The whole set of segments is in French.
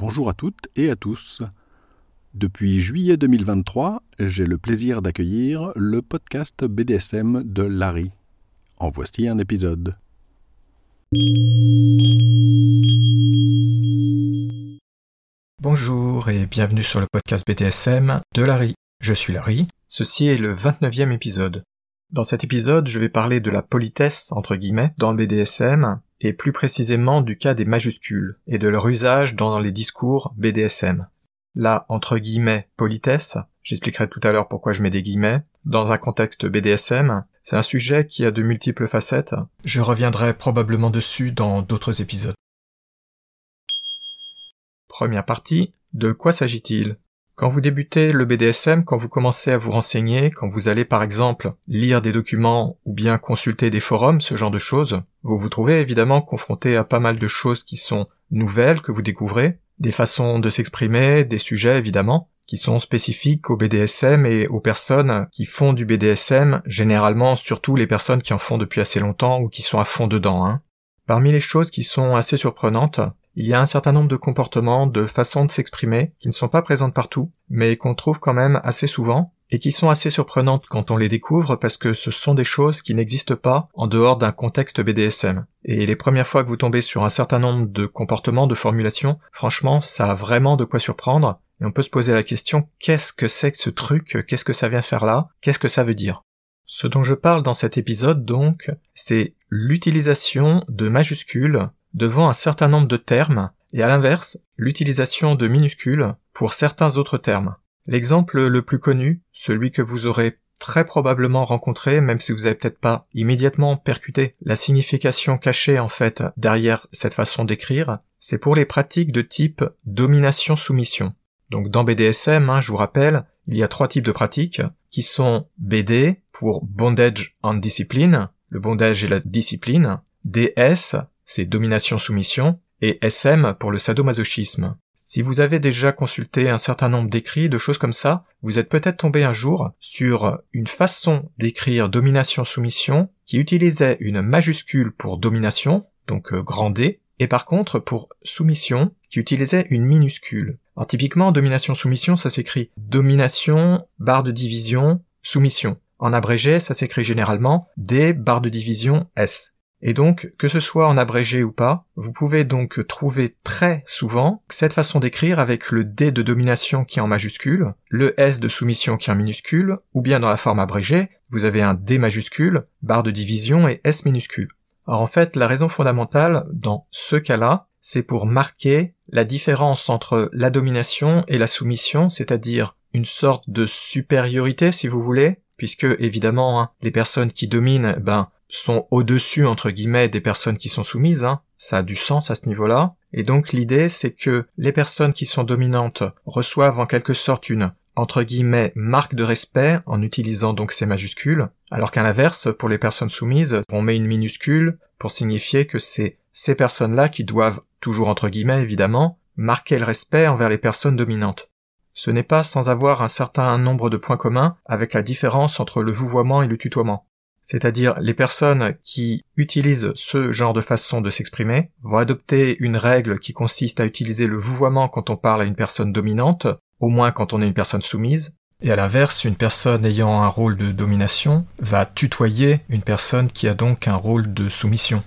Bonjour à toutes et à tous. Depuis juillet 2023, j'ai le plaisir d'accueillir le podcast BDSM de Larry. En voici un épisode. Bonjour et bienvenue sur le podcast BDSM de Larry. Je suis Larry. Ceci est le 29e épisode. Dans cet épisode, je vais parler de la politesse, entre guillemets, dans le BDSM, et plus précisément du cas des majuscules, et de leur usage dans les discours BDSM. La, entre guillemets, politesse, j'expliquerai tout à l'heure pourquoi je mets des guillemets, dans un contexte BDSM, c'est un sujet qui a de multiples facettes. Je reviendrai probablement dessus dans d'autres épisodes. Première partie, de quoi s'agit-il? Quand vous débutez le BDSM, quand vous commencez à vous renseigner, quand vous allez par exemple lire des documents ou bien consulter des forums, ce genre de choses, vous vous trouvez évidemment confronté à pas mal de choses qui sont nouvelles que vous découvrez, des façons de s'exprimer, des sujets évidemment, qui sont spécifiques au BDSM et aux personnes qui font du BDSM, généralement surtout les personnes qui en font depuis assez longtemps ou qui sont à fond dedans. Hein. Parmi les choses qui sont assez surprenantes, il y a un certain nombre de comportements, de façons de s'exprimer, qui ne sont pas présentes partout, mais qu'on trouve quand même assez souvent, et qui sont assez surprenantes quand on les découvre parce que ce sont des choses qui n'existent pas en dehors d'un contexte BDSM. Et les premières fois que vous tombez sur un certain nombre de comportements, de formulations, franchement, ça a vraiment de quoi surprendre, et on peut se poser la question, qu'est-ce que c'est que ce truc, qu'est-ce que ça vient faire là, qu'est-ce que ça veut dire? Ce dont je parle dans cet épisode donc, c'est l'utilisation de majuscules devant un certain nombre de termes, et à l'inverse, l'utilisation de minuscules pour certains autres termes. L'exemple le plus connu, celui que vous aurez très probablement rencontré, même si vous n'avez peut-être pas immédiatement percuté la signification cachée en fait derrière cette façon d'écrire, c'est pour les pratiques de type domination-soumission. Donc dans BDSM, hein, je vous rappelle, il y a trois types de pratiques qui sont BD pour bondage and discipline, le bondage et la discipline, DS c'est domination-soumission, et SM pour le sadomasochisme. Si vous avez déjà consulté un certain nombre d'écrits, de choses comme ça, vous êtes peut-être tombé un jour sur une façon d'écrire domination-soumission qui utilisait une majuscule pour domination, donc euh, grand D, et par contre pour soumission qui utilisait une minuscule. Alors typiquement domination-soumission ça s'écrit domination, barre de division, soumission. En abrégé ça s'écrit généralement D barre de division S. Et donc, que ce soit en abrégé ou pas, vous pouvez donc trouver très souvent cette façon d'écrire avec le D de domination qui est en majuscule, le S de soumission qui est en minuscule, ou bien dans la forme abrégée, vous avez un D majuscule, barre de division et S minuscule. Alors en fait, la raison fondamentale dans ce cas-là, c'est pour marquer la différence entre la domination et la soumission, c'est-à-dire une sorte de supériorité si vous voulez, puisque évidemment hein, les personnes qui dominent, ben sont au-dessus entre guillemets des personnes qui sont soumises, hein. ça a du sens à ce niveau-là. Et donc l'idée c'est que les personnes qui sont dominantes reçoivent en quelque sorte une entre guillemets marque de respect en utilisant donc ces majuscules, alors qu'à l'inverse, pour les personnes soumises, on met une minuscule pour signifier que c'est ces personnes-là qui doivent, toujours entre guillemets évidemment, marquer le respect envers les personnes dominantes. Ce n'est pas sans avoir un certain nombre de points communs avec la différence entre le vouvoiement et le tutoiement c'est-à-dire les personnes qui utilisent ce genre de façon de s'exprimer vont adopter une règle qui consiste à utiliser le vouvoiement quand on parle à une personne dominante, au moins quand on est une personne soumise, et à l'inverse, une personne ayant un rôle de domination va tutoyer une personne qui a donc un rôle de soumission.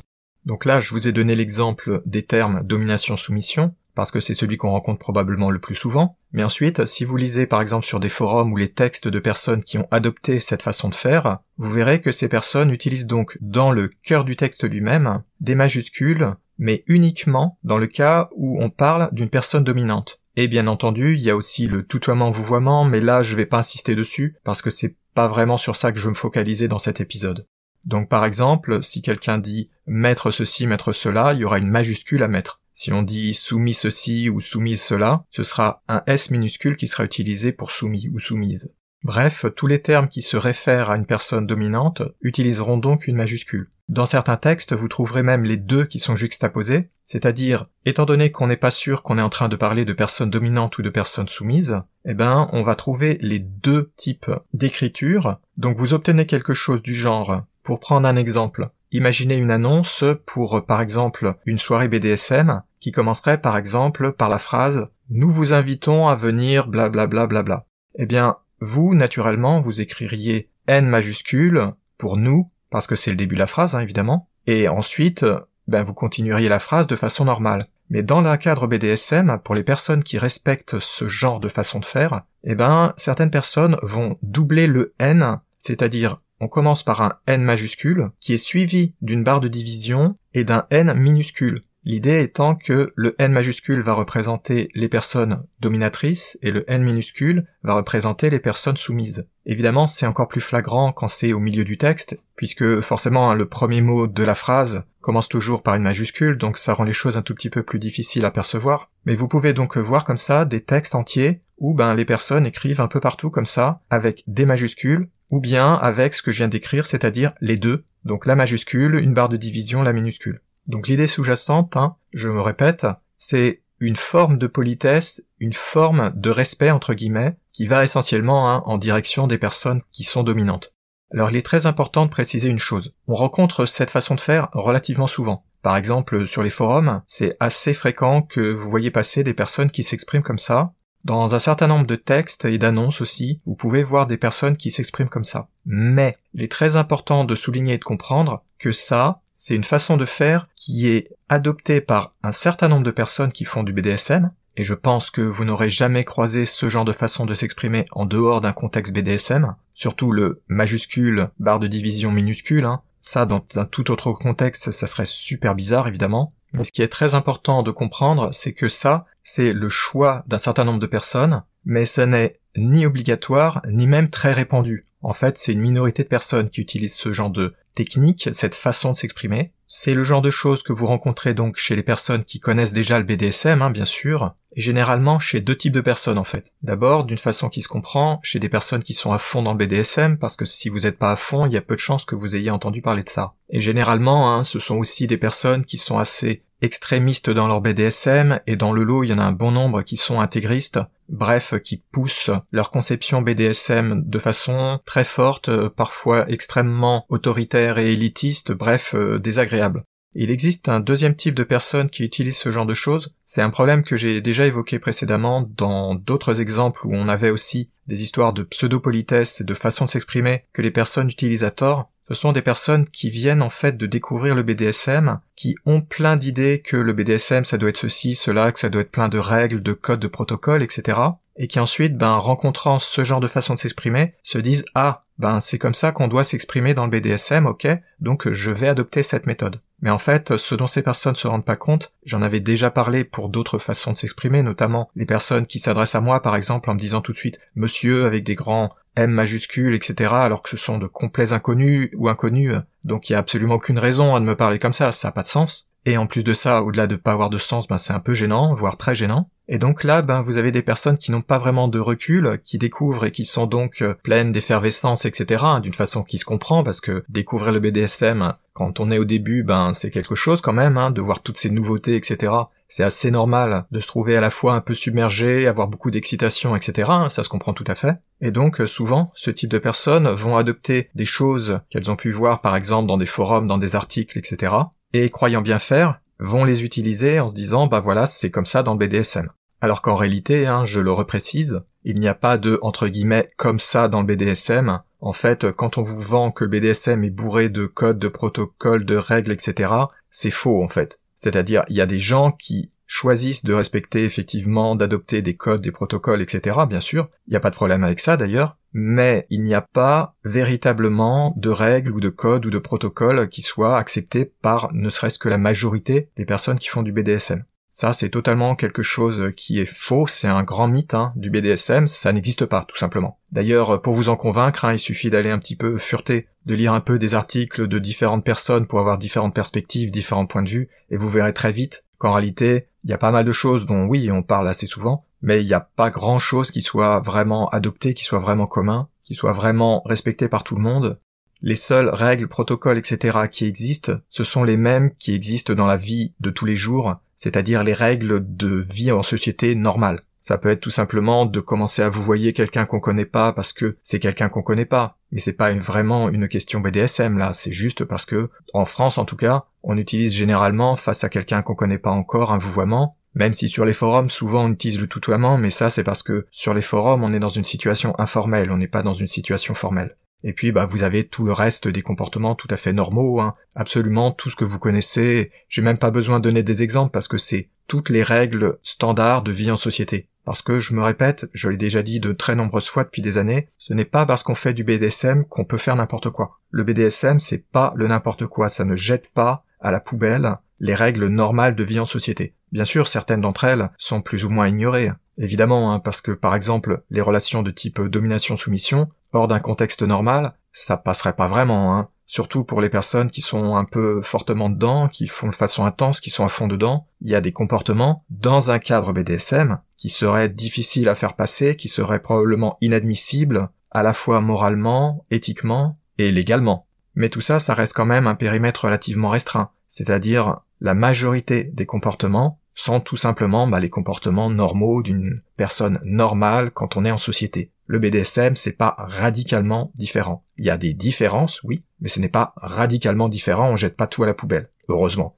Donc là, je vous ai donné l'exemple des termes domination-soumission, parce que c'est celui qu'on rencontre probablement le plus souvent. Mais ensuite, si vous lisez par exemple sur des forums ou les textes de personnes qui ont adopté cette façon de faire, vous verrez que ces personnes utilisent donc dans le cœur du texte lui-même des majuscules, mais uniquement dans le cas où on parle d'une personne dominante. Et bien entendu, il y a aussi le tutoiement-vouvoiement, mais là je vais pas insister dessus, parce que c'est pas vraiment sur ça que je veux me focaliser dans cet épisode. Donc par exemple, si quelqu'un dit mettre ceci, mettre cela, il y aura une majuscule à mettre. Si on dit soumis ceci ou soumise cela, ce sera un S minuscule qui sera utilisé pour soumis ou soumise. Bref, tous les termes qui se réfèrent à une personne dominante utiliseront donc une majuscule. Dans certains textes, vous trouverez même les deux qui sont juxtaposés, c'est-à-dire, étant donné qu'on n'est pas sûr qu'on est en train de parler de personnes dominantes ou de personnes soumises, eh ben, on va trouver les deux types d'écriture. Donc vous obtenez quelque chose du genre, pour prendre un exemple, Imaginez une annonce pour, par exemple, une soirée BDSM qui commencerait par exemple par la phrase Nous vous invitons à venir blablabla bla bla. Eh bien, vous, naturellement, vous écririez N majuscule pour nous, parce que c'est le début de la phrase, hein, évidemment, et ensuite, ben, vous continueriez la phrase de façon normale. Mais dans le cadre BDSM, pour les personnes qui respectent ce genre de façon de faire, eh ben, certaines personnes vont doubler le N, c'est-à-dire on commence par un N majuscule qui est suivi d'une barre de division et d'un N minuscule. L'idée étant que le N majuscule va représenter les personnes dominatrices et le N minuscule va représenter les personnes soumises. Évidemment, c'est encore plus flagrant quand c'est au milieu du texte, puisque forcément hein, le premier mot de la phrase commence toujours par une majuscule, donc ça rend les choses un tout petit peu plus difficiles à percevoir. Mais vous pouvez donc voir comme ça des textes entiers où ben, les personnes écrivent un peu partout comme ça, avec des majuscules, ou bien avec ce que je viens d'écrire, c'est-à-dire les deux, donc la majuscule, une barre de division, la minuscule. Donc l'idée sous-jacente, hein, je me répète, c'est une forme de politesse, une forme de respect entre guillemets, qui va essentiellement hein, en direction des personnes qui sont dominantes. Alors il est très important de préciser une chose. On rencontre cette façon de faire relativement souvent. Par exemple, sur les forums, c'est assez fréquent que vous voyez passer des personnes qui s'expriment comme ça. Dans un certain nombre de textes et d'annonces aussi, vous pouvez voir des personnes qui s'expriment comme ça. Mais il est très important de souligner et de comprendre que ça, c'est une façon de faire qui est adoptée par un certain nombre de personnes qui font du BDSM, et je pense que vous n'aurez jamais croisé ce genre de façon de s'exprimer en dehors d'un contexte BDSM, surtout le majuscule, barre de division minuscule, hein. ça dans un tout autre contexte ça serait super bizarre évidemment, mais ce qui est très important de comprendre c'est que ça, c'est le choix d'un certain nombre de personnes, mais ce n'est ni obligatoire, ni même très répandu. En fait, c'est une minorité de personnes qui utilisent ce genre de technique, cette façon de s'exprimer. C'est le genre de choses que vous rencontrez donc chez les personnes qui connaissent déjà le BDSM, hein, bien sûr, et généralement chez deux types de personnes en fait. D'abord, d'une façon qui se comprend, chez des personnes qui sont à fond dans le BDSM, parce que si vous n'êtes pas à fond, il y a peu de chances que vous ayez entendu parler de ça. Et généralement, hein, ce sont aussi des personnes qui sont assez extrémistes dans leur BDSM, et dans le lot, il y en a un bon nombre qui sont intégristes, bref, qui poussent leur conception BDSM de façon très forte, parfois extrêmement autoritaire et élitiste, bref, euh, désagréable. Il existe un deuxième type de personnes qui utilisent ce genre de choses. C'est un problème que j'ai déjà évoqué précédemment dans d'autres exemples où on avait aussi des histoires de pseudo-politesse et de façon de s'exprimer que les personnes utilisent à tort. Ce sont des personnes qui viennent en fait de découvrir le BDSM, qui ont plein d'idées que le BDSM ça doit être ceci, cela, que ça doit être plein de règles, de codes, de protocoles, etc. Et qui ensuite, ben, rencontrant ce genre de façon de s'exprimer, se disent ah, ben c'est comme ça qu'on doit s'exprimer dans le BDSM, ok, donc je vais adopter cette méthode. Mais en fait, ce dont ces personnes se rendent pas compte, j'en avais déjà parlé pour d'autres façons de s'exprimer, notamment les personnes qui s'adressent à moi par exemple en me disant tout de suite monsieur avec des grands M majuscule, etc., alors que ce sont de complets inconnus ou inconnus, donc il y a absolument aucune raison à de me parler comme ça, ça n'a pas de sens. Et en plus de ça, au-delà de pas avoir de sens, ben c'est un peu gênant, voire très gênant. Et donc là, ben vous avez des personnes qui n'ont pas vraiment de recul, qui découvrent et qui sont donc euh, pleines d'effervescence, etc. Hein, d'une façon qui se comprend, parce que découvrir le BDSM quand on est au début, ben c'est quelque chose quand même, hein, de voir toutes ces nouveautés, etc c'est assez normal de se trouver à la fois un peu submergé, avoir beaucoup d'excitation, etc. Hein, ça se comprend tout à fait. Et donc euh, souvent, ce type de personnes vont adopter des choses qu'elles ont pu voir par exemple dans des forums, dans des articles, etc. Et croyant bien faire, vont les utiliser en se disant bah voilà c'est comme ça dans le BDSM. Alors qu'en réalité, hein, je le reprécise, il n'y a pas de entre guillemets comme ça dans le BDSM. En fait, quand on vous vend que le BDSM est bourré de codes, de protocoles, de règles, etc., c'est faux en fait. C'est-à-dire, il y a des gens qui choisissent de respecter effectivement, d'adopter des codes, des protocoles, etc. Bien sûr, il n'y a pas de problème avec ça d'ailleurs, mais il n'y a pas véritablement de règles ou de codes ou de protocoles qui soient acceptés par ne serait-ce que la majorité des personnes qui font du BDSM. Ça, c'est totalement quelque chose qui est faux, c'est un grand mythe hein, du BDSM, ça n'existe pas, tout simplement. D'ailleurs, pour vous en convaincre, hein, il suffit d'aller un petit peu fureter, de lire un peu des articles de différentes personnes pour avoir différentes perspectives, différents points de vue, et vous verrez très vite qu'en réalité, il y a pas mal de choses dont oui, on parle assez souvent, mais il n'y a pas grand chose qui soit vraiment adopté, qui soit vraiment commun, qui soit vraiment respecté par tout le monde. Les seules règles, protocoles, etc. qui existent, ce sont les mêmes qui existent dans la vie de tous les jours, c'est-à-dire les règles de vie en société normale. Ça peut être tout simplement de commencer à vous voyer quelqu'un qu'on connaît pas parce que c'est quelqu'un qu'on connaît pas. Mais c'est pas vraiment une question BDSM là, c'est juste parce que, en France en tout cas, on utilise généralement face à quelqu'un qu'on connaît pas encore un vouvoiement, même si sur les forums, souvent on utilise le tutoiement, mais ça c'est parce que sur les forums, on est dans une situation informelle, on n'est pas dans une situation formelle. Et puis bah vous avez tout le reste des comportements tout à fait normaux, hein. absolument tout ce que vous connaissez. J'ai même pas besoin de donner des exemples parce que c'est toutes les règles standards de vie en société. Parce que je me répète, je l'ai déjà dit de très nombreuses fois depuis des années, ce n'est pas parce qu'on fait du BDSM qu'on peut faire n'importe quoi. Le BDSM c'est pas le n'importe quoi, ça ne jette pas à la poubelle les règles normales de vie en société. Bien sûr, certaines d'entre elles sont plus ou moins ignorées, évidemment, hein, parce que par exemple, les relations de type domination-soumission, hors d'un contexte normal, ça passerait pas vraiment, hein. Surtout pour les personnes qui sont un peu fortement dedans, qui font de façon intense, qui sont à fond dedans, il y a des comportements dans un cadre BDSM qui seraient difficiles à faire passer, qui seraient probablement inadmissibles, à la fois moralement, éthiquement et légalement. Mais tout ça, ça reste quand même un périmètre relativement restreint, c'est-à-dire la majorité des comportements sont tout simplement bah, les comportements normaux d'une personne normale quand on est en société. Le BDSM, c'est pas radicalement différent. Il y a des différences, oui, mais ce n'est pas radicalement différent, on jette pas tout à la poubelle, heureusement.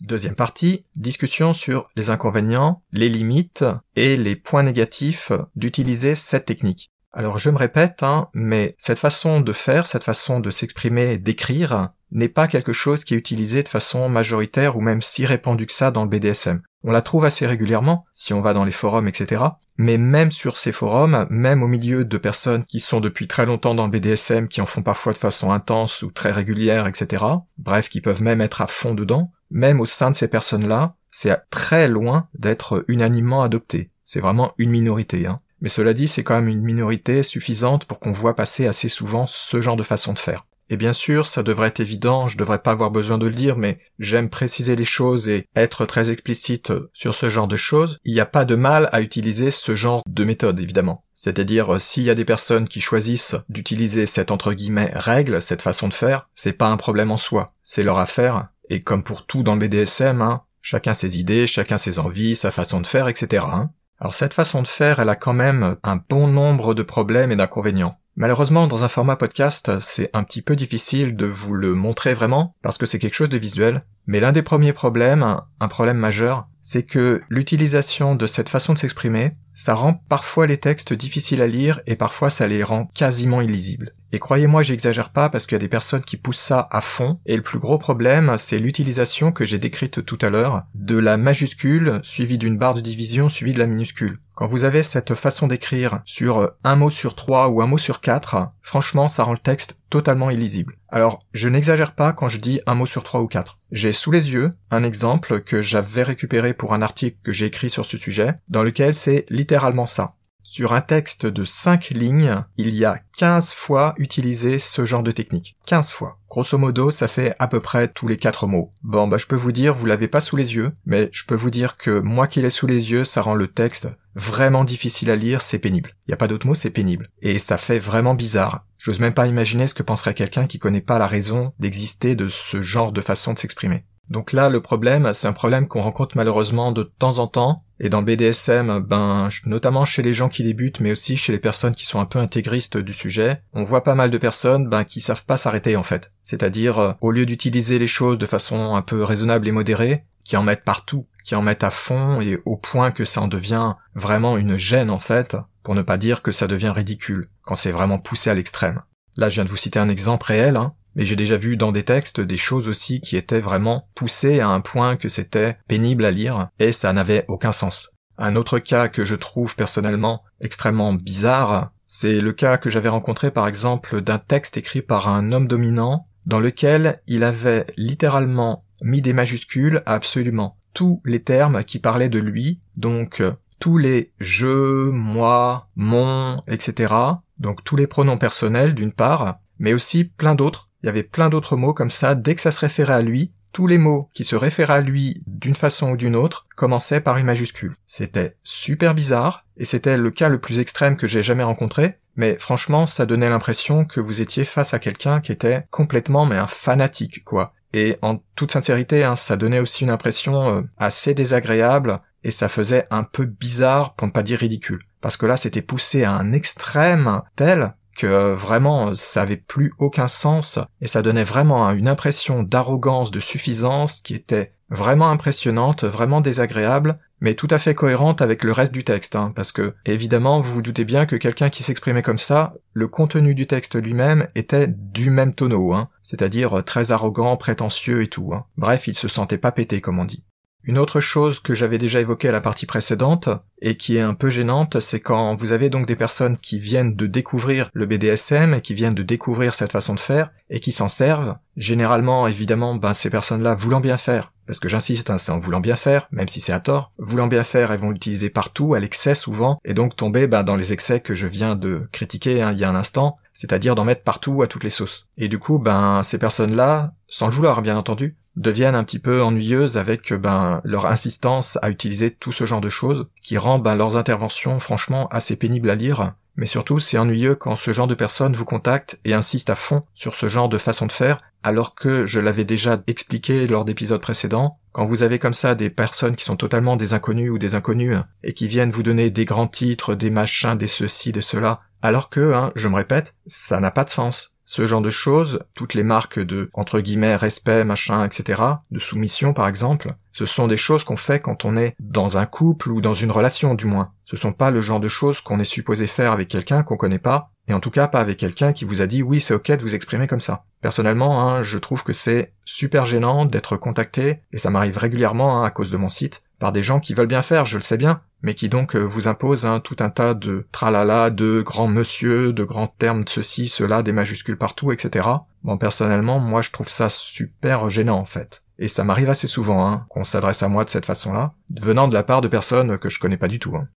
Deuxième partie, discussion sur les inconvénients, les limites et les points négatifs d'utiliser cette technique. Alors je me répète, hein, mais cette façon de faire, cette façon de s'exprimer d'écrire, n'est pas quelque chose qui est utilisé de façon majoritaire ou même si répandue que ça dans le BDSM. On la trouve assez régulièrement, si on va dans les forums, etc. Mais même sur ces forums, même au milieu de personnes qui sont depuis très longtemps dans le BDSM, qui en font parfois de façon intense ou très régulière, etc. Bref, qui peuvent même être à fond dedans, même au sein de ces personnes-là, c'est très loin d'être unanimement adopté. C'est vraiment une minorité. Hein. Mais cela dit, c'est quand même une minorité suffisante pour qu'on voit passer assez souvent ce genre de façon de faire. Et bien sûr, ça devrait être évident, je devrais pas avoir besoin de le dire, mais j'aime préciser les choses et être très explicite sur ce genre de choses. Il n'y a pas de mal à utiliser ce genre de méthode, évidemment. C'est-à-dire, s'il y a des personnes qui choisissent d'utiliser cette entre guillemets règle, cette façon de faire, c'est pas un problème en soi. C'est leur affaire. Et comme pour tout dans le BDSM, hein, chacun ses idées, chacun ses envies, sa façon de faire, etc. Hein. Alors cette façon de faire, elle a quand même un bon nombre de problèmes et d'inconvénients. Malheureusement, dans un format podcast, c'est un petit peu difficile de vous le montrer vraiment, parce que c'est quelque chose de visuel. Mais l'un des premiers problèmes, un problème majeur, c'est que l'utilisation de cette façon de s'exprimer, ça rend parfois les textes difficiles à lire et parfois ça les rend quasiment illisibles. Et croyez-moi, j'exagère pas parce qu'il y a des personnes qui poussent ça à fond, et le plus gros problème, c'est l'utilisation que j'ai décrite tout à l'heure, de la majuscule suivie d'une barre de division suivie de la minuscule. Quand vous avez cette façon d'écrire sur un mot sur trois ou un mot sur quatre, franchement, ça rend le texte totalement illisible. Alors, je n'exagère pas quand je dis un mot sur trois ou quatre. J'ai sous les yeux un exemple que j'avais récupéré pour un article que j'ai écrit sur ce sujet, dans lequel c'est littéralement ça. Sur un texte de 5 lignes, il y a 15 fois utilisé ce genre de technique. 15 fois. Grosso modo, ça fait à peu près tous les 4 mots. Bon, bah je peux vous dire, vous l'avez pas sous les yeux, mais je peux vous dire que moi qui l'ai sous les yeux, ça rend le texte vraiment difficile à lire, c'est pénible. Il y a pas d'autre mot, c'est pénible. Et ça fait vraiment bizarre. J'ose même pas imaginer ce que penserait quelqu'un qui connaît pas la raison d'exister de ce genre de façon de s'exprimer. Donc là, le problème, c'est un problème qu'on rencontre malheureusement de temps en temps, et dans BDSM, ben, notamment chez les gens qui débutent, mais aussi chez les personnes qui sont un peu intégristes du sujet, on voit pas mal de personnes, ben, qui savent pas s'arrêter en fait. C'est-à-dire, euh, au lieu d'utiliser les choses de façon un peu raisonnable et modérée, qui en mettent partout, qui en mettent à fond et au point que ça en devient vraiment une gêne en fait, pour ne pas dire que ça devient ridicule, quand c'est vraiment poussé à l'extrême. Là, je viens de vous citer un exemple réel, hein, mais j'ai déjà vu dans des textes des choses aussi qui étaient vraiment poussées à un point que c'était pénible à lire, et ça n'avait aucun sens. Un autre cas que je trouve personnellement extrêmement bizarre, c'est le cas que j'avais rencontré par exemple d'un texte écrit par un homme dominant, dans lequel il avait littéralement mis des majuscules à absolument tous les termes qui parlaient de lui, donc tous les je, moi, mon, etc. Donc tous les pronoms personnels d'une part, mais aussi plein d'autres il y avait plein d'autres mots comme ça, dès que ça se référait à lui, tous les mots qui se référaient à lui d'une façon ou d'une autre commençaient par une majuscule. C'était super bizarre, et c'était le cas le plus extrême que j'ai jamais rencontré, mais franchement, ça donnait l'impression que vous étiez face à quelqu'un qui était complètement mais un fanatique, quoi. Et en toute sincérité, hein, ça donnait aussi une impression euh, assez désagréable et ça faisait un peu bizarre pour ne pas dire ridicule. Parce que là, c'était poussé à un extrême tel que euh, vraiment ça avait plus aucun sens et ça donnait vraiment une impression d'arrogance, de suffisance qui était vraiment impressionnante, vraiment désagréable, mais tout à fait cohérente avec le reste du texte, hein, parce que évidemment vous vous doutez bien que quelqu'un qui s'exprimait comme ça, le contenu du texte lui-même était du même tonneau, hein, c'est-à-dire très arrogant, prétentieux et tout. Hein. Bref, il se sentait pas pété comme on dit. Une autre chose que j'avais déjà évoquée à la partie précédente, et qui est un peu gênante, c'est quand vous avez donc des personnes qui viennent de découvrir le BDSM, et qui viennent de découvrir cette façon de faire, et qui s'en servent. Généralement, évidemment, ben, ces personnes-là voulant bien faire, parce que j'insiste, hein, c'est en voulant bien faire, même si c'est à tort, voulant bien faire, elles vont l'utiliser partout, à l'excès souvent, et donc tomber ben, dans les excès que je viens de critiquer hein, il y a un instant, c'est-à-dire d'en mettre partout à toutes les sauces. Et du coup, ben, ces personnes-là, sans le vouloir bien entendu, deviennent un petit peu ennuyeuses avec ben, leur insistance à utiliser tout ce genre de choses, qui rend ben, leurs interventions franchement assez pénibles à lire, mais surtout c'est ennuyeux quand ce genre de personnes vous contactent et insistent à fond sur ce genre de façon de faire, alors que je l'avais déjà expliqué lors d'épisodes précédents, quand vous avez comme ça des personnes qui sont totalement des inconnus ou des inconnus, et qui viennent vous donner des grands titres, des machins, des ceci, des cela, alors que, hein, je me répète, ça n'a pas de sens ce genre de choses, toutes les marques de, entre guillemets, respect, machin, etc., de soumission par exemple, ce sont des choses qu'on fait quand on est dans un couple ou dans une relation du moins. Ce sont pas le genre de choses qu'on est supposé faire avec quelqu'un qu'on connaît pas, et en tout cas pas avec quelqu'un qui vous a dit oui c'est ok de vous exprimer comme ça. Personnellement, hein, je trouve que c'est super gênant d'être contacté, et ça m'arrive régulièrement hein, à cause de mon site, par des gens qui veulent bien faire, je le sais bien, mais qui donc euh, vous impose hein, tout un tas de tralala, de grands monsieur, de grands termes de ceci, cela, des majuscules partout, etc. Bon, personnellement, moi je trouve ça super gênant en fait. Et ça m'arrive assez souvent hein, qu'on s'adresse à moi de cette façon-là, venant de la part de personnes que je connais pas du tout. Hein.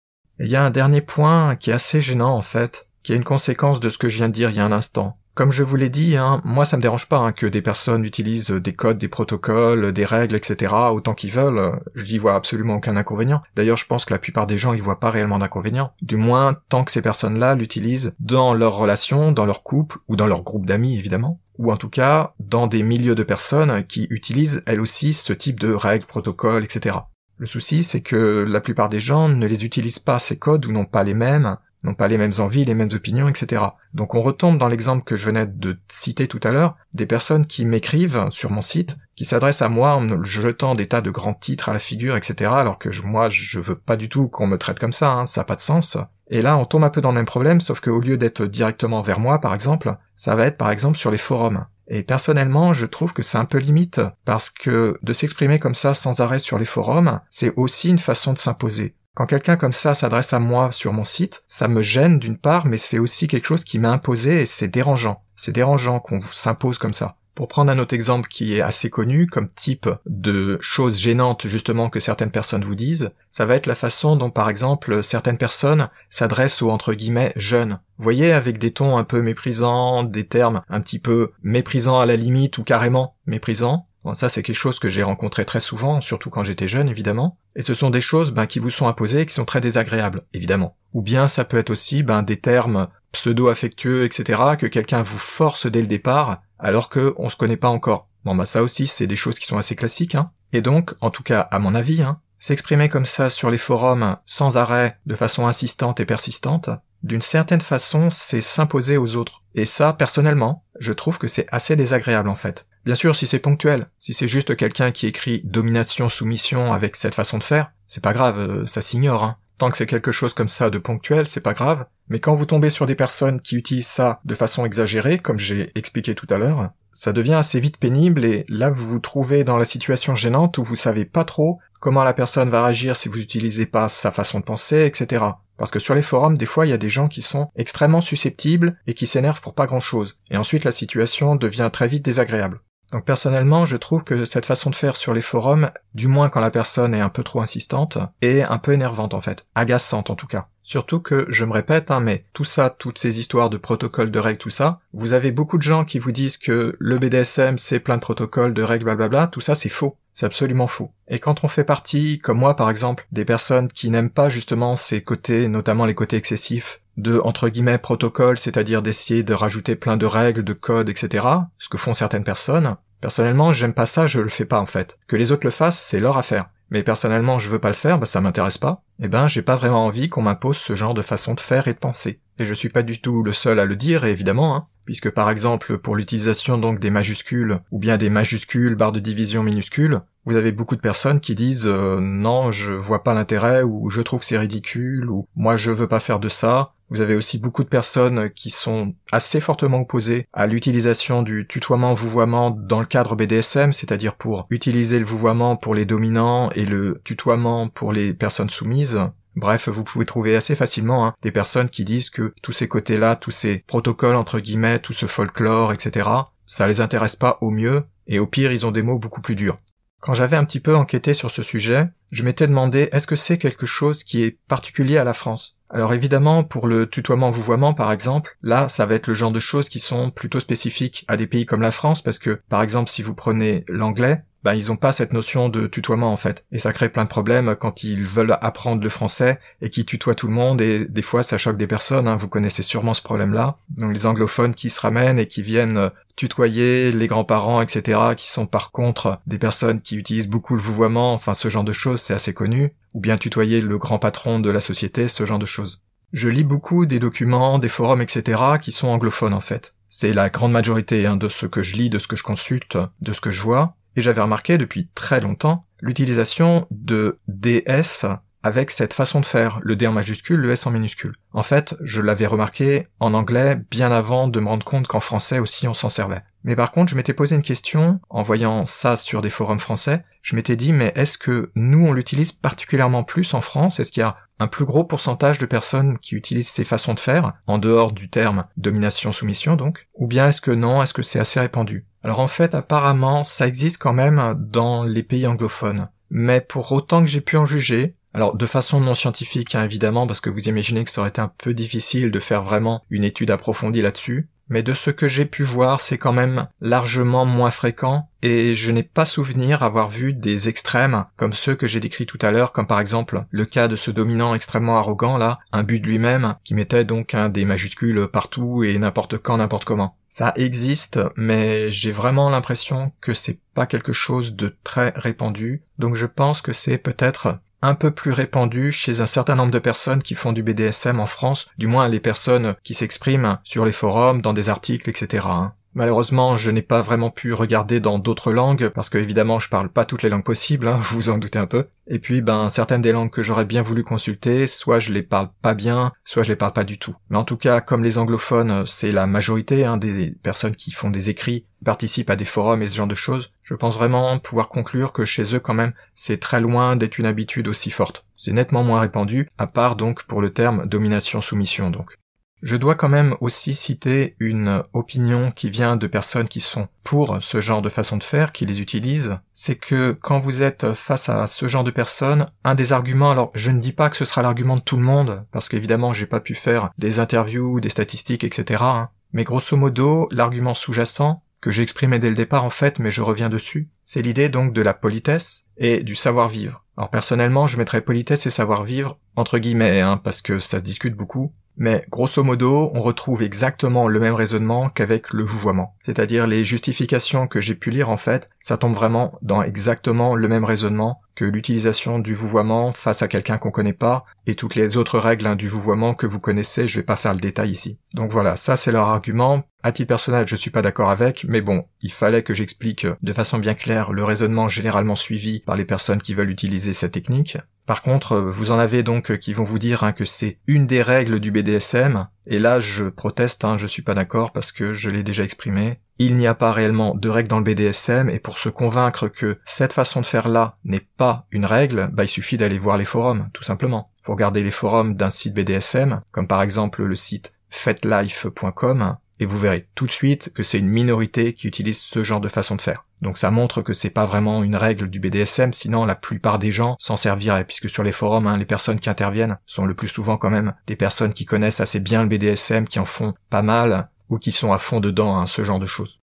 Il y a un dernier point qui est assez gênant en fait, qui est une conséquence de ce que je viens de dire il y a un instant. Comme je vous l'ai dit, hein, moi ça me dérange pas hein, que des personnes utilisent des codes, des protocoles, des règles, etc. autant qu'ils veulent. Je n'y vois absolument aucun inconvénient. D'ailleurs, je pense que la plupart des gens y voient pas réellement d'inconvénient. Du moins, tant que ces personnes-là l'utilisent dans leur relation, dans leur couple ou dans leur groupe d'amis, évidemment. Ou en tout cas, dans des milieux de personnes qui utilisent elles aussi ce type de règles, protocoles, etc. Le souci, c'est que la plupart des gens ne les utilisent pas ces codes ou n'ont pas les mêmes, n'ont pas les mêmes envies, les mêmes opinions, etc. Donc on retombe dans l'exemple que je venais de citer tout à l'heure, des personnes qui m'écrivent sur mon site, qui s'adressent à moi en me jetant des tas de grands titres à la figure, etc. Alors que moi je veux pas du tout qu'on me traite comme ça, hein, ça n'a pas de sens. Et là on tombe un peu dans le même problème, sauf qu'au lieu d'être directement vers moi par exemple, ça va être par exemple sur les forums. Et personnellement, je trouve que c'est un peu limite, parce que de s'exprimer comme ça sans arrêt sur les forums, c'est aussi une façon de s'imposer. Quand quelqu'un comme ça s'adresse à moi sur mon site, ça me gêne d'une part, mais c'est aussi quelque chose qui m'a imposé et c'est dérangeant. C'est dérangeant qu'on s'impose comme ça. Pour prendre un autre exemple qui est assez connu comme type de choses gênantes justement que certaines personnes vous disent, ça va être la façon dont par exemple certaines personnes s'adressent aux entre guillemets jeunes. Vous voyez avec des tons un peu méprisants, des termes un petit peu méprisants à la limite ou carrément méprisants, ça, c'est quelque chose que j'ai rencontré très souvent, surtout quand j'étais jeune, évidemment. Et ce sont des choses ben, qui vous sont imposées et qui sont très désagréables, évidemment. Ou bien ça peut être aussi ben, des termes pseudo-affectueux, etc., que quelqu'un vous force dès le départ, alors que on se connaît pas encore. Bon, bah ça aussi, c'est des choses qui sont assez classiques, hein. Et donc, en tout cas, à mon avis, hein, s'exprimer comme ça sur les forums, sans arrêt, de façon insistante et persistante, d'une certaine façon, c'est s'imposer aux autres. Et ça, personnellement, je trouve que c'est assez désagréable en fait. Bien sûr, si c'est ponctuel, si c'est juste quelqu'un qui écrit domination-soumission avec cette façon de faire, c'est pas grave, euh, ça s'ignore. Hein. Tant que c'est quelque chose comme ça de ponctuel, c'est pas grave. Mais quand vous tombez sur des personnes qui utilisent ça de façon exagérée, comme j'ai expliqué tout à l'heure, ça devient assez vite pénible et là vous vous trouvez dans la situation gênante où vous savez pas trop comment la personne va réagir si vous utilisez pas sa façon de penser, etc. Parce que sur les forums, des fois, il y a des gens qui sont extrêmement susceptibles et qui s'énervent pour pas grand chose. Et ensuite, la situation devient très vite désagréable. Donc personnellement, je trouve que cette façon de faire sur les forums, du moins quand la personne est un peu trop insistante, est un peu énervante en fait, agaçante en tout cas. Surtout que, je me répète, hein, mais tout ça, toutes ces histoires de protocoles, de règles, tout ça, vous avez beaucoup de gens qui vous disent que le BDSM c'est plein de protocoles, de règles, blablabla, tout ça c'est faux. C'est absolument faux. Et quand on fait partie, comme moi par exemple, des personnes qui n'aiment pas justement ces côtés, notamment les côtés excessifs, de entre guillemets protocole, c'est-à-dire d'essayer de rajouter plein de règles, de codes, etc., ce que font certaines personnes, Personnellement, j'aime pas ça, je le fais pas en fait. Que les autres le fassent, c'est leur affaire. Mais personnellement, je veux pas le faire, bah ça m'intéresse pas. Eh ben, j'ai pas vraiment envie qu'on m'impose ce genre de façon de faire et de penser. Et je suis pas du tout le seul à le dire, évidemment, hein. Puisque par exemple, pour l'utilisation donc des majuscules, ou bien des majuscules, barres de division minuscules, vous avez beaucoup de personnes qui disent euh, non, je vois pas l'intérêt, ou je trouve que c'est ridicule, ou moi je veux pas faire de ça, vous avez aussi beaucoup de personnes qui sont assez fortement opposées à l'utilisation du tutoiement-vouvoiement dans le cadre BDSM, c'est-à-dire pour utiliser le vouvoiement pour les dominants et le tutoiement pour les personnes soumises. Bref, vous pouvez trouver assez facilement hein, des personnes qui disent que tous ces côtés-là, tous ces protocoles entre guillemets, tout ce folklore, etc., ça les intéresse pas au mieux, et au pire ils ont des mots beaucoup plus durs. Quand j'avais un petit peu enquêté sur ce sujet, je m'étais demandé est-ce que c'est quelque chose qui est particulier à la France? Alors évidemment, pour le tutoiement-vouvoiement par exemple, là ça va être le genre de choses qui sont plutôt spécifiques à des pays comme la France, parce que par exemple si vous prenez l'anglais, bah ils ont pas cette notion de tutoiement en fait. Et ça crée plein de problèmes quand ils veulent apprendre le français et qu'ils tutoient tout le monde et des fois ça choque des personnes, hein. vous connaissez sûrement ce problème-là. Donc les anglophones qui se ramènent et qui viennent euh, tutoyer les grands-parents, etc., qui sont par contre des personnes qui utilisent beaucoup le vouvoiement, enfin ce genre de choses, c'est assez connu, ou bien tutoyer le grand patron de la société, ce genre de choses. Je lis beaucoup des documents, des forums, etc., qui sont anglophones en fait. C'est la grande majorité hein, de ce que je lis, de ce que je consulte, de ce que je vois, et j'avais remarqué depuis très longtemps l'utilisation de DS avec cette façon de faire, le D en majuscule, le S en minuscule. En fait, je l'avais remarqué en anglais bien avant de me rendre compte qu'en français aussi on s'en servait. Mais par contre, je m'étais posé une question en voyant ça sur des forums français. Je m'étais dit, mais est-ce que nous, on l'utilise particulièrement plus en France? Est-ce qu'il y a un plus gros pourcentage de personnes qui utilisent ces façons de faire, en dehors du terme domination-soumission donc? Ou bien est-ce que non? Est-ce que c'est assez répandu? Alors en fait, apparemment, ça existe quand même dans les pays anglophones. Mais pour autant que j'ai pu en juger, alors de façon non scientifique hein, évidemment, parce que vous imaginez que ça aurait été un peu difficile de faire vraiment une étude approfondie là-dessus, mais de ce que j'ai pu voir, c'est quand même largement moins fréquent, et je n'ai pas souvenir avoir vu des extrêmes comme ceux que j'ai décrits tout à l'heure, comme par exemple le cas de ce dominant extrêmement arrogant là, un but de lui-même, qui mettait donc des majuscules partout et n'importe quand, n'importe comment. Ça existe, mais j'ai vraiment l'impression que c'est pas quelque chose de très répandu, donc je pense que c'est peut-être un peu plus répandu chez un certain nombre de personnes qui font du BDSM en France, du moins les personnes qui s'expriment sur les forums, dans des articles, etc. Malheureusement, je n'ai pas vraiment pu regarder dans d'autres langues, parce que évidemment je parle pas toutes les langues possibles, hein, vous en doutez un peu. Et puis, ben, certaines des langues que j'aurais bien voulu consulter, soit je les parle pas bien, soit je les parle pas du tout. Mais en tout cas, comme les anglophones, c'est la majorité hein, des personnes qui font des écrits, participent à des forums et ce genre de choses, je pense vraiment pouvoir conclure que chez eux quand même, c'est très loin d'être une habitude aussi forte. C'est nettement moins répandu, à part donc pour le terme domination-soumission donc. Je dois quand même aussi citer une opinion qui vient de personnes qui sont pour ce genre de façon de faire, qui les utilisent, c'est que quand vous êtes face à ce genre de personnes, un des arguments, alors je ne dis pas que ce sera l'argument de tout le monde, parce qu'évidemment j'ai pas pu faire des interviews, des statistiques, etc. Hein, mais grosso modo, l'argument sous-jacent, que j'ai exprimé dès le départ en fait, mais je reviens dessus, c'est l'idée donc de la politesse et du savoir-vivre. Alors personnellement, je mettrais politesse et savoir-vivre entre guillemets, hein, parce que ça se discute beaucoup, mais grosso modo, on retrouve exactement le même raisonnement qu'avec le vouvoiement. C'est-à-dire les justifications que j'ai pu lire en fait, ça tombe vraiment dans exactement le même raisonnement que l'utilisation du vouvoiement face à quelqu'un qu'on connaît pas et toutes les autres règles hein, du vouvoiement que vous connaissez, je vais pas faire le détail ici. Donc voilà, ça c'est leur argument. À titre personnel, je suis pas d'accord avec, mais bon, il fallait que j'explique de façon bien claire le raisonnement généralement suivi par les personnes qui veulent utiliser cette technique. Par contre, vous en avez donc qui vont vous dire hein, que c'est une des règles du BDSM, et là je proteste, hein, je suis pas d'accord parce que je l'ai déjà exprimé. Il n'y a pas réellement de règles dans le BDSM, et pour se convaincre que cette façon de faire là n'est pas une règle, bah il suffit d'aller voir les forums, tout simplement. Faut regarder les forums d'un site BDSM, comme par exemple le site fetlife.com, et vous verrez tout de suite que c'est une minorité qui utilise ce genre de façon de faire. Donc ça montre que c'est pas vraiment une règle du BDSM, sinon la plupart des gens s'en serviraient, puisque sur les forums, hein, les personnes qui interviennent sont le plus souvent quand même des personnes qui connaissent assez bien le BDSM, qui en font pas mal, ou qui sont à fond dedans, hein, ce genre de choses.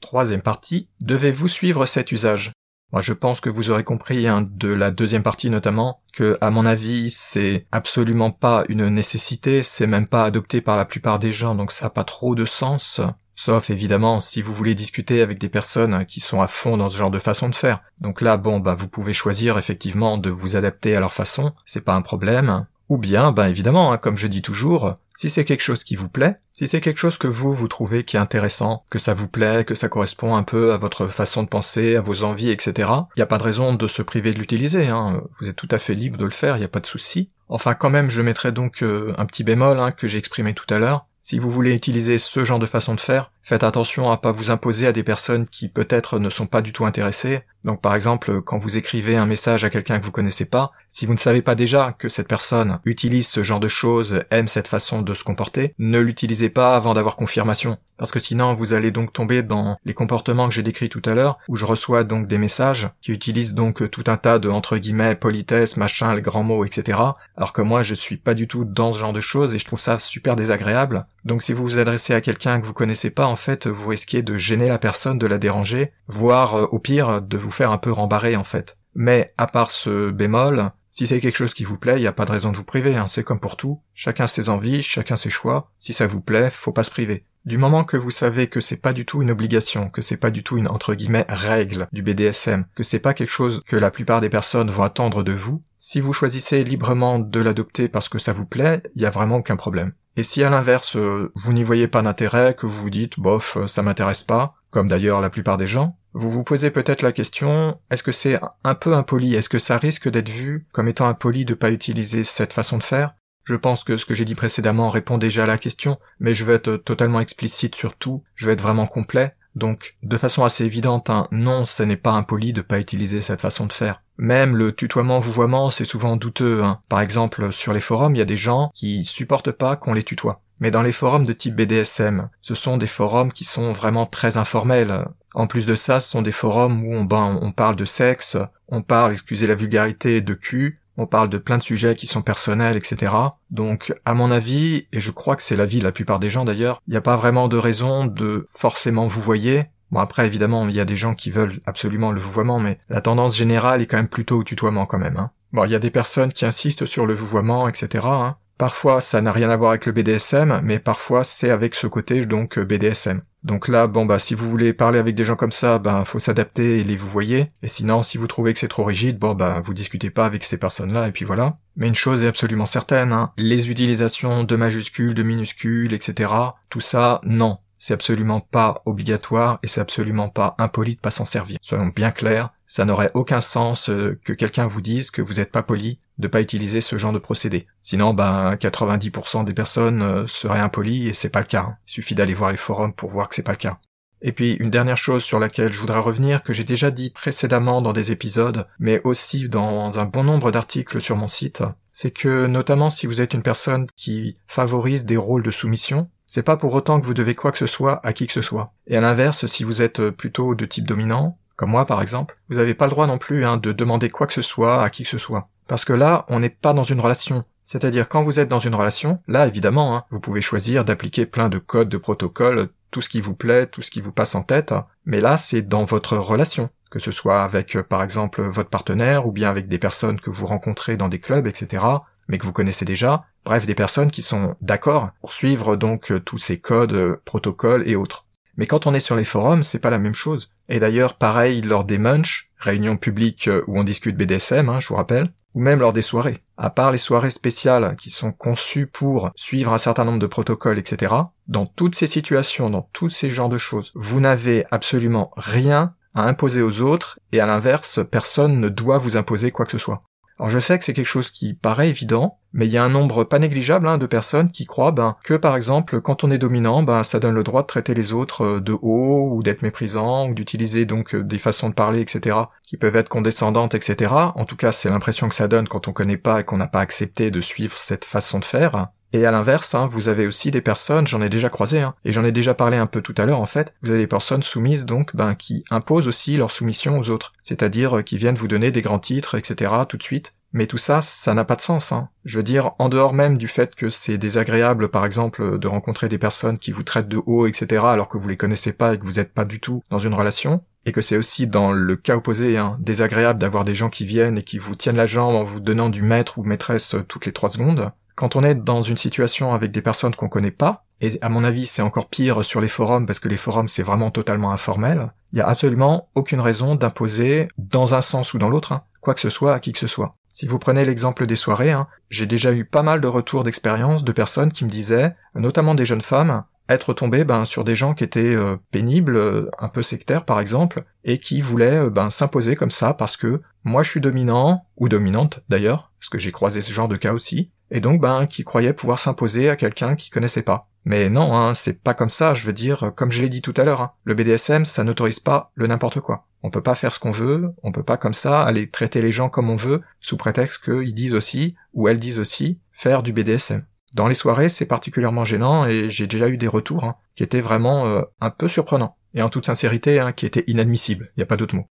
Troisième partie, devez-vous suivre cet usage? Moi, je pense que vous aurez compris hein, de la deuxième partie notamment que, à mon avis, c'est absolument pas une nécessité, c'est même pas adopté par la plupart des gens, donc ça n'a pas trop de sens. Sauf évidemment si vous voulez discuter avec des personnes qui sont à fond dans ce genre de façon de faire. Donc là, bon, bah vous pouvez choisir effectivement de vous adapter à leur façon, c'est pas un problème. Ou bien, ben évidemment, hein, comme je dis toujours, si c'est quelque chose qui vous plaît, si c'est quelque chose que vous, vous trouvez qui est intéressant, que ça vous plaît, que ça correspond un peu à votre façon de penser, à vos envies, etc., il n'y a pas de raison de se priver de l'utiliser, hein. vous êtes tout à fait libre de le faire, il n'y a pas de souci. Enfin quand même, je mettrai donc euh, un petit bémol hein, que j'ai exprimé tout à l'heure, si vous voulez utiliser ce genre de façon de faire, faites attention à pas vous imposer à des personnes qui peut-être ne sont pas du tout intéressées. Donc par exemple, quand vous écrivez un message à quelqu'un que vous connaissez pas, si vous ne savez pas déjà que cette personne utilise ce genre de choses, aime cette façon de se comporter, ne l'utilisez pas avant d'avoir confirmation. Parce que sinon, vous allez donc tomber dans les comportements que j'ai décrits tout à l'heure, où je reçois donc des messages qui utilisent donc tout un tas de, entre guillemets, politesse, machin, les grands mots, etc. Alors que moi, je suis pas du tout dans ce genre de choses et je trouve ça super désagréable. Donc si vous vous adressez à quelqu'un que vous connaissez pas, en fait, vous risquez de gêner la personne, de la déranger, voire, euh, au pire, de vous faire un peu rembarrer, en fait. Mais, à part ce bémol, si c'est quelque chose qui vous plaît, il n'y a pas de raison de vous priver, hein. c'est comme pour tout. Chacun ses envies, chacun ses choix. Si ça vous plaît, faut pas se priver. Du moment que vous savez que c'est pas du tout une obligation, que c'est pas du tout une entre guillemets règle du BDSM, que c'est pas quelque chose que la plupart des personnes vont attendre de vous, si vous choisissez librement de l'adopter parce que ça vous plaît, il y a vraiment aucun problème. Et si à l'inverse, euh, vous n'y voyez pas d'intérêt, que vous vous dites bof, euh, ça m'intéresse pas, comme d'ailleurs la plupart des gens, vous vous posez peut-être la question, est-ce que c'est un peu impoli, est-ce que ça risque d'être vu comme étant impoli de pas utiliser cette façon de faire? Je pense que ce que j'ai dit précédemment répond déjà à la question, mais je vais être totalement explicite sur tout, je vais être vraiment complet. Donc, de façon assez évidente, un non, ce n'est pas impoli de pas utiliser cette façon de faire. Même le tutoiement-vouvoiement, c'est souvent douteux. Hein. Par exemple, sur les forums, il y a des gens qui supportent pas qu'on les tutoie. Mais dans les forums de type BDSM, ce sont des forums qui sont vraiment très informels. En plus de ça, ce sont des forums où on, ben, on parle de sexe, on parle, excusez la vulgarité, de cul, on parle de plein de sujets qui sont personnels, etc. Donc, à mon avis, et je crois que c'est l'avis de la plupart des gens d'ailleurs, il n'y a pas vraiment de raison de forcément vous voyer. Bon après évidemment il y a des gens qui veulent absolument le vouvoiement, mais la tendance générale est quand même plutôt au tutoiement quand même. Hein. Bon il y a des personnes qui insistent sur le vouvoiement, etc. Hein. Parfois ça n'a rien à voir avec le BDSM, mais parfois c'est avec ce côté donc BDSM. Donc là, bon bah si vous voulez parler avec des gens comme ça, ben faut s'adapter et les vous voyez. Et sinon, si vous trouvez que c'est trop rigide, bon bah vous discutez pas avec ces personnes-là et puis voilà. Mais une chose est absolument certaine, hein, les utilisations de majuscules, de minuscules, etc. Tout ça, non. C'est absolument pas obligatoire et c'est absolument pas impoli de pas s'en servir. Soyons bien clairs, ça n'aurait aucun sens euh, que quelqu'un vous dise que vous n'êtes pas poli de pas utiliser ce genre de procédé. Sinon, ben 90% des personnes euh, seraient impolies et c'est pas le cas. Hein. Il suffit d'aller voir les forums pour voir que c'est pas le cas. Et puis une dernière chose sur laquelle je voudrais revenir, que j'ai déjà dit précédemment dans des épisodes, mais aussi dans un bon nombre d'articles sur mon site, c'est que notamment si vous êtes une personne qui favorise des rôles de soumission, c'est pas pour autant que vous devez quoi que ce soit à qui que ce soit. Et à l'inverse, si vous êtes plutôt de type dominant, comme moi par exemple, vous n'avez pas le droit non plus hein, de demander quoi que ce soit à qui que ce soit. Parce que là, on n'est pas dans une relation. C'est-à-dire quand vous êtes dans une relation, là évidemment, hein, vous pouvez choisir d'appliquer plein de codes, de protocoles, tout ce qui vous plaît, tout ce qui vous passe en tête, mais là c'est dans votre relation, que ce soit avec par exemple votre partenaire ou bien avec des personnes que vous rencontrez dans des clubs, etc mais que vous connaissez déjà, bref des personnes qui sont d'accord pour suivre donc euh, tous ces codes, euh, protocoles et autres. Mais quand on est sur les forums, c'est pas la même chose. Et d'ailleurs, pareil lors des munch, réunions publiques euh, où on discute BDSM, hein, je vous rappelle, ou même lors des soirées. À part les soirées spéciales qui sont conçues pour suivre un certain nombre de protocoles, etc., dans toutes ces situations, dans tous ces genres de choses, vous n'avez absolument rien à imposer aux autres, et à l'inverse, personne ne doit vous imposer quoi que ce soit. Alors je sais que c'est quelque chose qui paraît évident, mais il y a un nombre pas négligeable hein, de personnes qui croient ben, que par exemple quand on est dominant, ben, ça donne le droit de traiter les autres euh, de haut ou d'être méprisant ou d'utiliser donc euh, des façons de parler, etc. qui peuvent être condescendantes, etc. En tout cas c'est l'impression que ça donne quand on connaît pas et qu'on n'a pas accepté de suivre cette façon de faire. Et à l'inverse, hein, vous avez aussi des personnes, j'en ai déjà croisé, hein, et j'en ai déjà parlé un peu tout à l'heure en fait, vous avez des personnes soumises donc ben, qui imposent aussi leur soumission aux autres, c'est-à-dire euh, qui viennent vous donner des grands titres, etc. tout de suite. Mais tout ça, ça n'a pas de sens. Hein. Je veux dire, en dehors même du fait que c'est désagréable, par exemple, de rencontrer des personnes qui vous traitent de haut, etc., alors que vous les connaissez pas et que vous n'êtes pas du tout dans une relation, et que c'est aussi dans le cas opposé hein, désagréable d'avoir des gens qui viennent et qui vous tiennent la jambe en vous donnant du maître ou maîtresse toutes les trois secondes. Quand on est dans une situation avec des personnes qu'on connaît pas, et à mon avis c'est encore pire sur les forums parce que les forums c'est vraiment totalement informel, il y a absolument aucune raison d'imposer dans un sens ou dans l'autre hein, quoi que ce soit à qui que ce soit. Si vous prenez l'exemple des soirées, hein, j'ai déjà eu pas mal de retours d'expérience de personnes qui me disaient, notamment des jeunes femmes, être tombé ben, sur des gens qui étaient euh, pénibles, euh, un peu sectaires par exemple, et qui voulaient euh, ben, s'imposer comme ça parce que moi je suis dominant, ou dominante d'ailleurs, parce que j'ai croisé ce genre de cas aussi, et donc ben qui croyaient pouvoir s'imposer à quelqu'un qui connaissait pas. Mais non, hein, c'est pas comme ça, je veux dire, comme je l'ai dit tout à l'heure, hein, le BDSM ça n'autorise pas le n'importe quoi. On peut pas faire ce qu'on veut, on peut pas comme ça aller traiter les gens comme on veut, sous prétexte qu'ils disent aussi, ou elles disent aussi, faire du BDSM. Dans les soirées, c'est particulièrement gênant et j'ai déjà eu des retours hein, qui étaient vraiment euh, un peu surprenants et en toute sincérité hein, qui étaient inadmissibles. N'y a pas d'autre mot.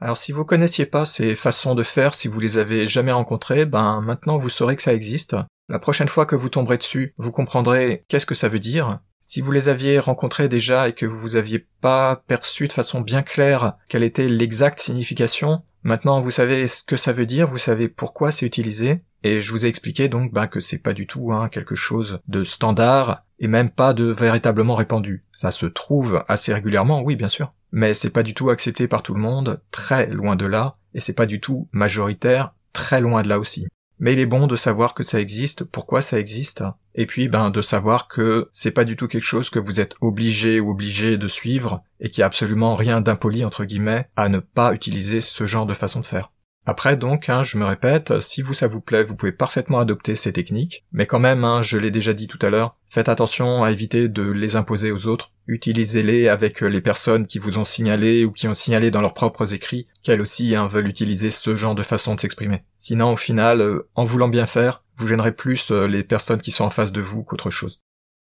Alors si vous connaissiez pas ces façons de faire, si vous les avez jamais rencontrées, ben maintenant vous saurez que ça existe. La prochaine fois que vous tomberez dessus, vous comprendrez qu'est-ce que ça veut dire. Si vous les aviez rencontrées déjà et que vous aviez pas perçu de façon bien claire quelle était l'exacte signification, Maintenant, vous savez ce que ça veut dire, vous savez pourquoi c'est utilisé, et je vous ai expliqué donc bah, que c'est pas du tout hein, quelque chose de standard et même pas de véritablement répandu. Ça se trouve assez régulièrement, oui bien sûr, mais c'est pas du tout accepté par tout le monde, très loin de là, et c'est pas du tout majoritaire, très loin de là aussi. Mais il est bon de savoir que ça existe, pourquoi ça existe, et puis ben de savoir que c'est pas du tout quelque chose que vous êtes obligé ou obligé de suivre, et qu'il y a absolument rien d'impoli entre guillemets à ne pas utiliser ce genre de façon de faire. Après donc, hein, je me répète, si vous ça vous plaît, vous pouvez parfaitement adopter ces techniques, mais quand même, hein, je l'ai déjà dit tout à l'heure, faites attention à éviter de les imposer aux autres, utilisez-les avec les personnes qui vous ont signalé ou qui ont signalé dans leurs propres écrits qu'elles aussi hein, veulent utiliser ce genre de façon de s'exprimer. Sinon, au final, euh, en voulant bien faire, vous gênerez plus euh, les personnes qui sont en face de vous qu'autre chose.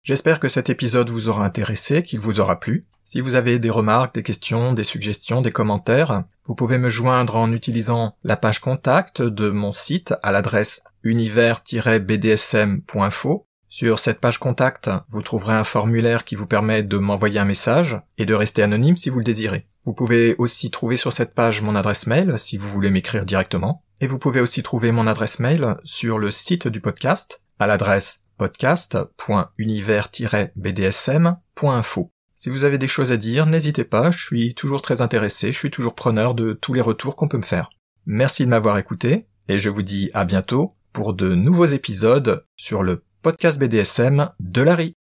J'espère que cet épisode vous aura intéressé, qu'il vous aura plu. Si vous avez des remarques, des questions, des suggestions, des commentaires, vous pouvez me joindre en utilisant la page contact de mon site à l'adresse univers-bdsm.info. Sur cette page contact, vous trouverez un formulaire qui vous permet de m'envoyer un message et de rester anonyme si vous le désirez. Vous pouvez aussi trouver sur cette page mon adresse mail si vous voulez m'écrire directement. Et vous pouvez aussi trouver mon adresse mail sur le site du podcast à l'adresse podcast.univers-bdsm.info. Si vous avez des choses à dire, n'hésitez pas, je suis toujours très intéressé, je suis toujours preneur de tous les retours qu'on peut me faire. Merci de m'avoir écouté, et je vous dis à bientôt pour de nouveaux épisodes sur le podcast BDSM de Larry.